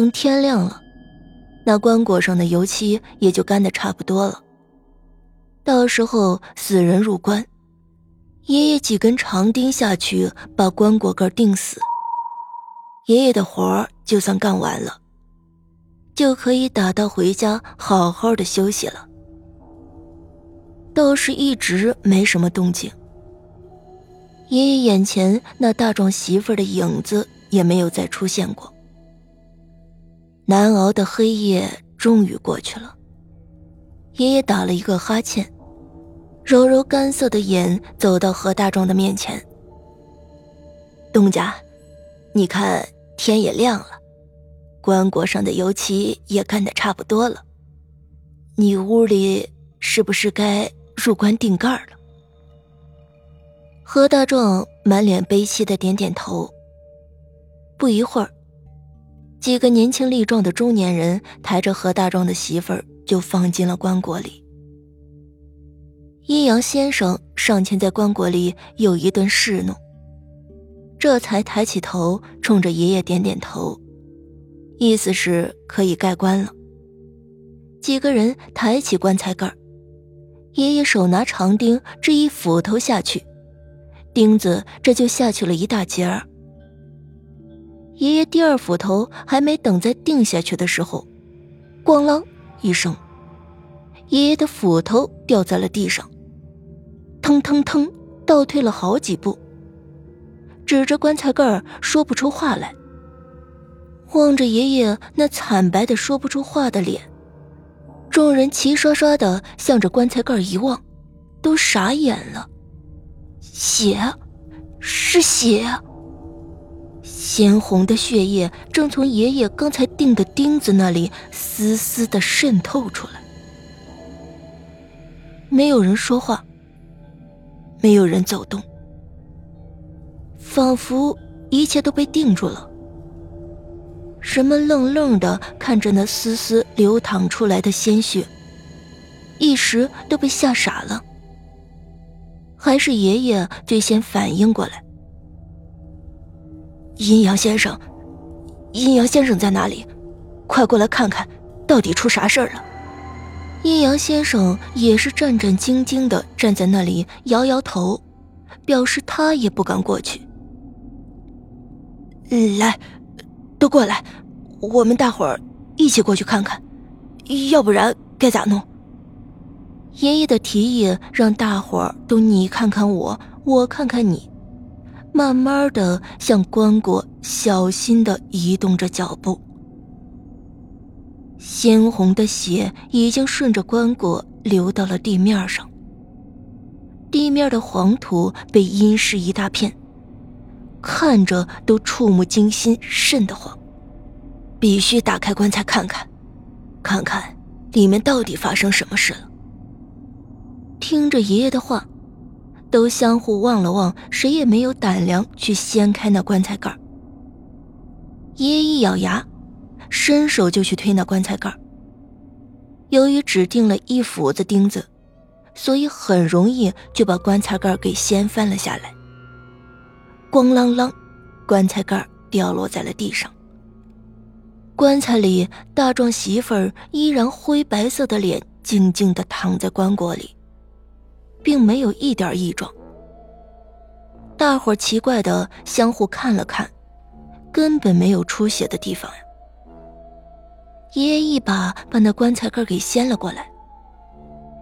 等天亮了，那棺椁上的油漆也就干的差不多了。到时候死人入棺，爷爷几根长钉下去，把棺椁盖钉死。爷爷的活儿就算干完了，就可以打道回家，好好的休息了。倒是一直没什么动静，爷爷眼前那大壮媳妇的影子也没有再出现过。难熬的黑夜终于过去了，爷爷打了一个哈欠，揉揉干涩的眼，走到何大壮的面前：“东家，你看。”天也亮了，棺椁上的油漆也干得差不多了，你屋里是不是该入棺定盖了？何大壮满脸悲戚的点点头。不一会儿，几个年轻力壮的中年人抬着何大壮的媳妇儿就放进了棺椁里。阴阳先生上前在棺椁里有一顿侍弄。这才抬起头，冲着爷爷点点头，意思是可以盖棺了。几个人抬起棺材盖儿爷爷手拿长钉，这一斧头下去，钉子这就下去了一大截儿。爷爷第二斧头还没等再定下去的时候，咣啷一声，爷爷的斧头掉在了地上，腾腾腾倒退了好几步。指着棺材盖说不出话来，望着爷爷那惨白的说不出话的脸，众人齐刷刷的向着棺材盖一望，都傻眼了。血，是血！鲜红的血液正从爷爷刚才钉的钉子那里丝丝的渗透出来。没有人说话，没有人走动。仿佛一切都被定住了，人们愣愣的看着那丝丝流淌出来的鲜血，一时都被吓傻了。还是爷爷最先反应过来。阴阳先生，阴阳先生在哪里？快过来看看，到底出啥事儿了？阴阳先生也是战战兢兢的站在那里，摇摇头，表示他也不敢过去。来，都过来，我们大伙儿一起过去看看，要不然该咋弄？爷爷的提议让大伙儿都你看看我，我看看你，慢慢的向棺椁小心的移动着脚步。鲜红的血已经顺着棺椁流到了地面上，地面的黄土被阴湿一大片。看着都触目惊心，瘆得慌。必须打开棺材看看，看看里面到底发生什么事了。听着爷爷的话，都相互望了望，谁也没有胆量去掀开那棺材盖爷爷一咬牙，伸手就去推那棺材盖由于只钉了一斧子钉子，所以很容易就把棺材盖给掀翻了下来。咣啷啷，棺材盖掉落在了地上。棺材里，大壮媳妇儿依然灰白色的脸静静的躺在棺椁里，并没有一点异状。大伙奇怪的相互看了看，根本没有出血的地方呀。爷爷一把把那棺材盖给掀了过来，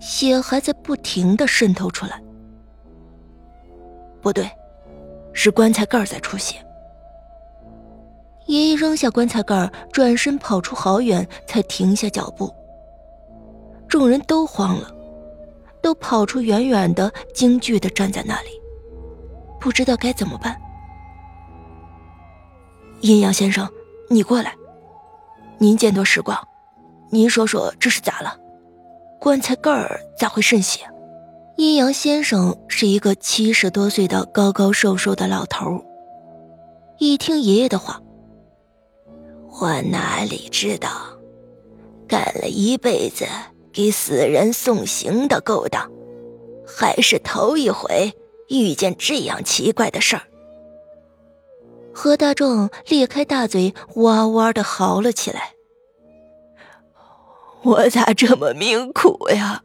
血还在不停的渗透出来。不对。是棺材盖在出血。爷爷扔下棺材盖，转身跑出好远，才停下脚步。众人都慌了，都跑出远远的，惊惧的站在那里，不知道该怎么办。阴阳先生，你过来，您见多识广，您说说这是咋了？棺材盖儿咋会渗血？阴阳先生是一个七十多岁的高高瘦瘦的老头。一听爷爷的话，我哪里知道，干了一辈子给死人送行的勾当，还是头一回遇见这样奇怪的事儿。何大壮裂开大嘴，哇哇的嚎了起来：“我咋这么命苦呀？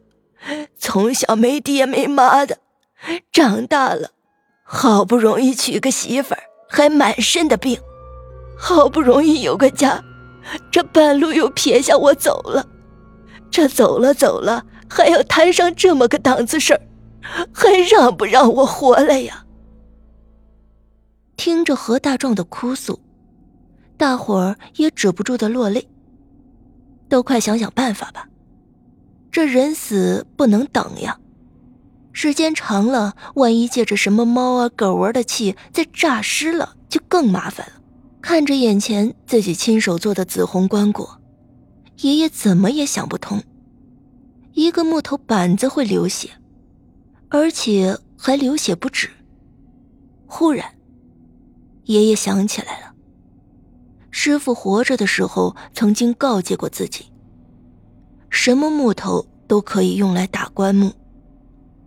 从小没爹没妈的，长大了，好不容易娶个媳妇儿，还满身的病，好不容易有个家，这半路又撇下我走了，这走了走了，还要摊上这么个档子事儿，还让不让我活了呀？”听着何大壮的哭诉，大伙儿也止不住的落泪。都快想想办法吧，这人死不能等呀！时间长了，万一借着什么猫啊狗儿的气再诈尸了，就更麻烦了。看着眼前自己亲手做的紫红棺椁，爷爷怎么也想不通，一个木头板子会流血，而且还流血不止。忽然。爷爷想起来了，师傅活着的时候曾经告诫过自己：什么木头都可以用来打棺木，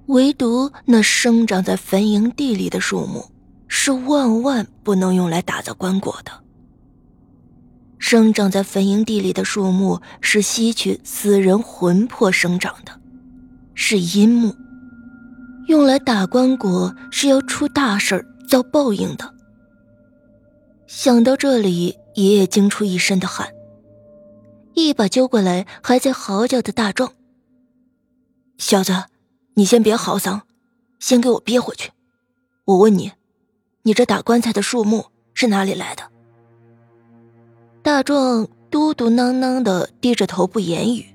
唯独那生长在坟茔地里的树木是万万不能用来打造棺椁的。生长在坟茔地里的树木是吸取死人魂魄生长的，是阴木，用来打棺椁是要出大事遭报应的。想到这里，爷爷惊出一身的汗，一把揪过来还在嚎叫的大壮：“小子，你先别嚎丧，先给我憋回去。我问你，你这打棺材的树木是哪里来的？”大壮嘟嘟囔囔的低着头不言语，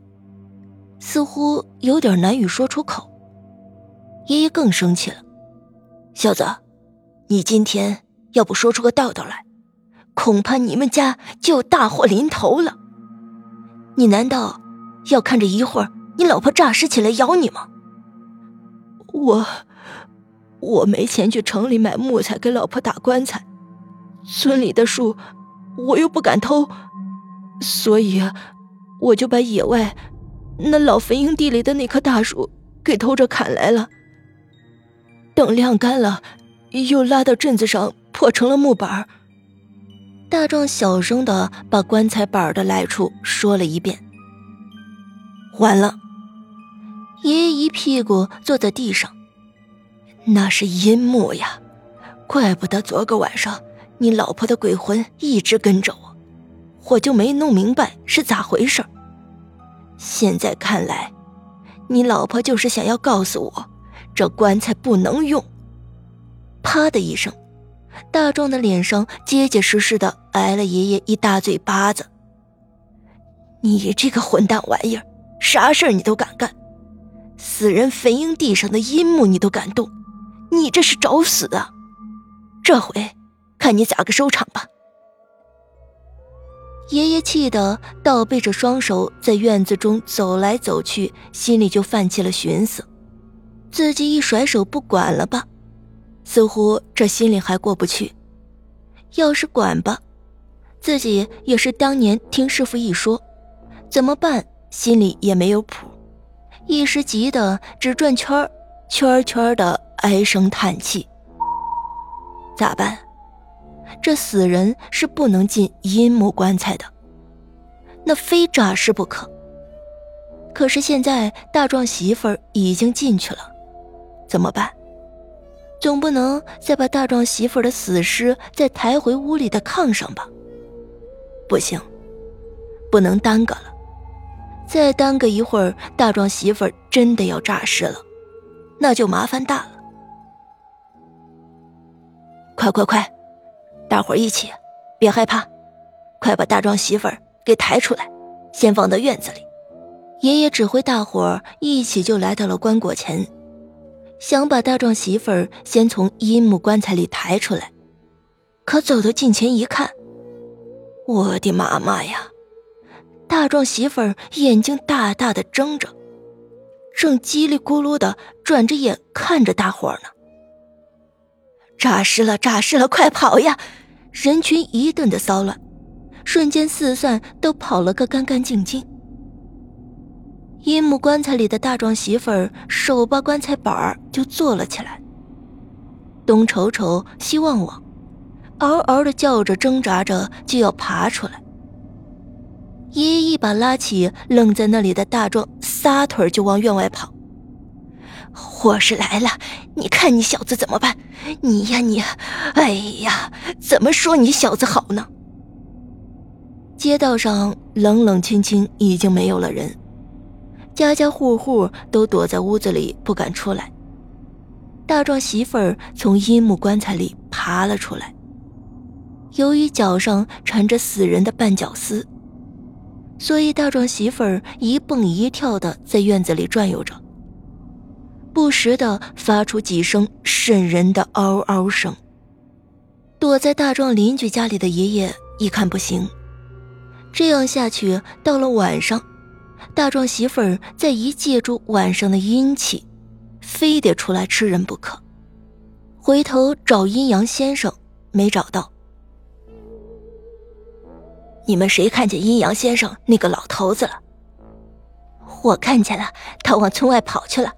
似乎有点难以说出口。爷爷更生气了：“小子，你今天要不说出个道道来？”恐怕你们家就大祸临头了。你难道要看着一会儿你老婆诈尸起来咬你吗？我我没钱去城里买木材给老婆打棺材，村里的树我又不敢偷，所以我就把野外那老坟营地里的那棵大树给偷着砍来了。等晾干了，又拉到镇子上破成了木板大壮小声的把棺材板的来处说了一遍。完了，爷爷一屁股坐在地上。那是阴木呀，怪不得昨个晚上你老婆的鬼魂一直跟着我，我就没弄明白是咋回事现在看来，你老婆就是想要告诉我，这棺材不能用。啪的一声。大壮的脸上结结实实的挨了爷爷一大嘴巴子。你这个混蛋玩意儿，啥事儿你都敢干，死人坟茔地上的阴木你都敢动，你这是找死啊！这回看你咋个收场吧！爷爷气得倒背着双手在院子中走来走去，心里就泛起了寻思：自己一甩手不管了吧？似乎这心里还过不去，要是管吧，自己也是当年听师傅一说，怎么办？心里也没有谱，一时急得只转圈，圈圈的唉声叹气。咋办？这死人是不能进阴木棺材的，那非诈尸不可。可是现在大壮媳妇儿已经进去了，怎么办？总不能再把大壮媳妇的死尸再抬回屋里的炕上吧？不行，不能耽搁了。再耽搁一会儿，大壮媳妇真的要诈尸了，那就麻烦大了。快快快，大伙一起，别害怕，快把大壮媳妇给抬出来，先放到院子里。爷爷指挥大伙一起就来到了棺椁前。想把大壮媳妇儿先从阴木棺材里抬出来，可走到近前一看，我的妈妈呀！大壮媳妇儿眼睛大大的睁着，正叽里咕噜的转着眼看着大伙呢。诈尸了！诈尸了！快跑呀！人群一顿的骚乱，瞬间四散都跑了个干干净净。阴木棺材里的大壮媳妇儿手把棺材板儿就坐了起来，东瞅瞅西望望，嗷嗷的叫着，挣扎着就要爬出来。爷爷一把拉起愣在那里的大壮，撒腿就往院外跑。祸事来了！你看你小子怎么办？你呀你，哎呀，怎么说你小子好呢？街道上冷冷清清，已经没有了人，家家户户都躲在屋子里不敢出来。大壮媳妇儿从阴木棺材里爬了出来，由于脚上缠着死人的绊脚丝，所以大壮媳妇儿一蹦一跳的在院子里转悠着，不时的发出几声瘆人的嗷嗷声。躲在大壮邻居家里的爷爷一看不行。这样下去，到了晚上，大壮媳妇儿再一借助晚上的阴气，非得出来吃人不可。回头找阴阳先生，没找到。你们谁看见阴阳先生那个老头子了？我看见了，他往村外跑去了，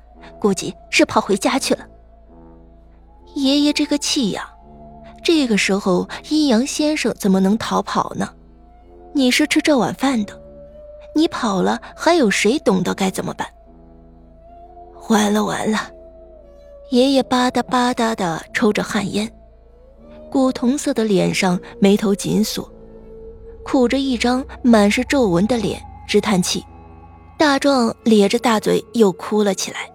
估计是跑回家去了。爷爷这个气呀，这个时候阴阳先生怎么能逃跑呢？你是吃这碗饭的，你跑了，还有谁懂得该怎么办？完了完了！爷爷吧嗒吧嗒的抽着旱烟，古铜色的脸上眉头紧锁，苦着一张满是皱纹的脸，直叹气。大壮咧着大嘴又哭了起来。